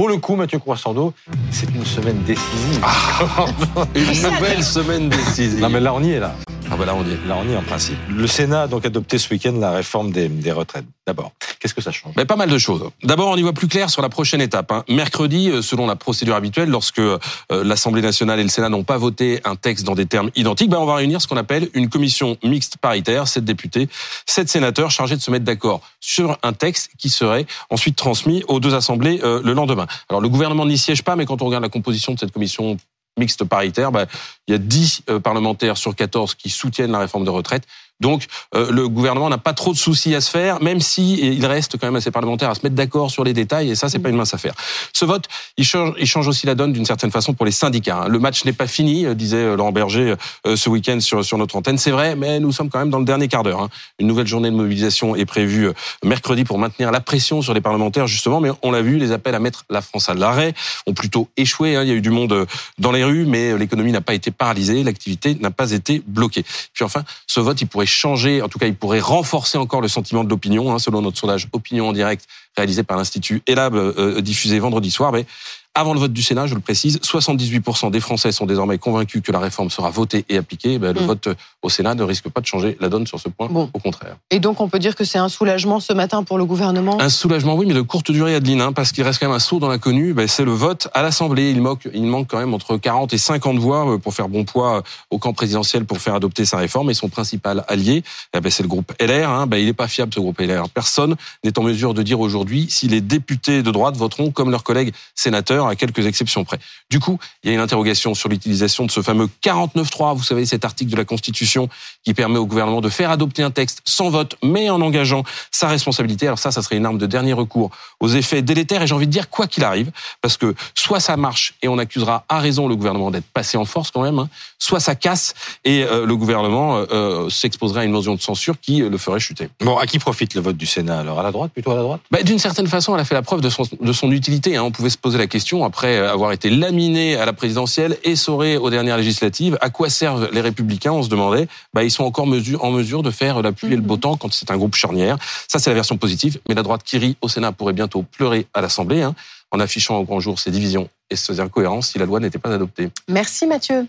Pour le coup, Mathieu Croissando, c'est une semaine décisive. Ah, une nouvelle semaine décisive. Non, mais là, on y est, là. Ah bah là, on y est. Là, on y est en principe. Le Sénat a donc adopté ce week-end la réforme des, des retraites. D'abord, qu'est-ce que ça change? Mais pas mal de choses. D'abord, on y voit plus clair sur la prochaine étape. hein. Mercredi, euh, selon la procédure habituelle, lorsque euh, l'Assemblée nationale et le Sénat n'ont pas voté un texte dans des termes identiques, ben on va réunir ce qu'on appelle une commission mixte paritaire, sept députés, sept sénateurs chargés de se mettre d'accord sur un texte qui serait ensuite transmis aux deux assemblées euh, le lendemain. Alors le gouvernement n'y siège pas, mais quand on regarde la composition de cette commission mixte paritaire, ben, il y a 10 euh, parlementaires sur 14 qui soutiennent la réforme de retraite. Donc euh, le gouvernement n'a pas trop de soucis à se faire, même si il reste quand même assez parlementaires à se mettre d'accord sur les détails, et ça c'est pas une mince affaire. Ce vote, il change, il change aussi la donne d'une certaine façon pour les syndicats. hein. Le match n'est pas fini, euh, disait euh, Laurent Berger euh, ce week-end sur, sur notre antenne. C'est vrai, mais nous sommes quand même dans le dernier quart d'heure. hein. Une nouvelle journée de mobilisation est prévue mercredi pour maintenir la pression sur les parlementaires justement, mais on l'a vu, les appels à mettre la France à l'arrêt ont plutôt échoué. hein. Il y a eu du monde dans les rues, mais l'économie n'a pas été paralysée, l'activité n'a pas été bloquée. Puis enfin, ce vote, il pourrait changer, en tout cas, il pourrait renforcer encore le sentiment de l'opinion, hein, selon notre sondage Opinion en direct réalisé par l'Institut Elab, euh, diffusé vendredi soir. Avant le vote du Sénat, je le précise, 78% des Français sont désormais convaincus que la réforme sera votée et appliquée. Ben, le Mm. vote au Sénat ne risque pas de changer la donne sur ce point, Bon. au contraire. Et donc, on peut dire que c'est un soulagement ce matin pour le gouvernement? Un soulagement, oui, mais de courte durée, Adeline, hein, parce qu'il reste quand même un saut dans l'inconnu. Ben, c'est le vote à l'Assemblée. Il manque, il manque quand même entre 40 et 50 voix euh, pour faire bon poids euh, au camp présidentiel pour faire adopter sa réforme. Et son principal allié, eh ben, c'est le groupe LR. Hein. Ben, il n'est pas fiable, ce groupe LR. Personne n'est en mesure de dire aujourd'hui si les députés de droite voteront comme leurs collègues sénateurs, à quelques exceptions près. Du coup, il y a une interrogation sur l'utilisation de ce fameux 49.3, vous savez, cet article de la Constitution qui permet au gouvernement de faire adopter un texte sans vote, mais en engageant sa responsabilité. Alors ça, ça serait une arme de dernier recours aux effets délétères. Et j'ai envie de dire quoi qu'il arrive, parce que soit ça marche et on accusera à raison le gouvernement d'être passé en force quand même, hein, soit ça casse et euh, le gouvernement euh, euh, s'exposerait à une motion de censure qui le ferait chuter. Bon, à qui profite le vote du Sénat? Alors, à la droite, plutôt à la droite? Bah, D'une certaine façon, elle a fait la preuve de son, de son utilité. Hein. On pouvait se poser la question, après avoir été laminé à la présidentielle, essoré aux dernières législatives, à quoi servent les républicains On se demandait. Bah, ils sont encore mesure, en mesure de faire la pluie et le beau temps quand c'est un groupe charnière. Ça, c'est la version positive. Mais la droite qui rit au Sénat pourrait bientôt pleurer à l'Assemblée, hein, en affichant au grand jour ses divisions et ses incohérences si la loi n'était pas adoptée. Merci Mathieu.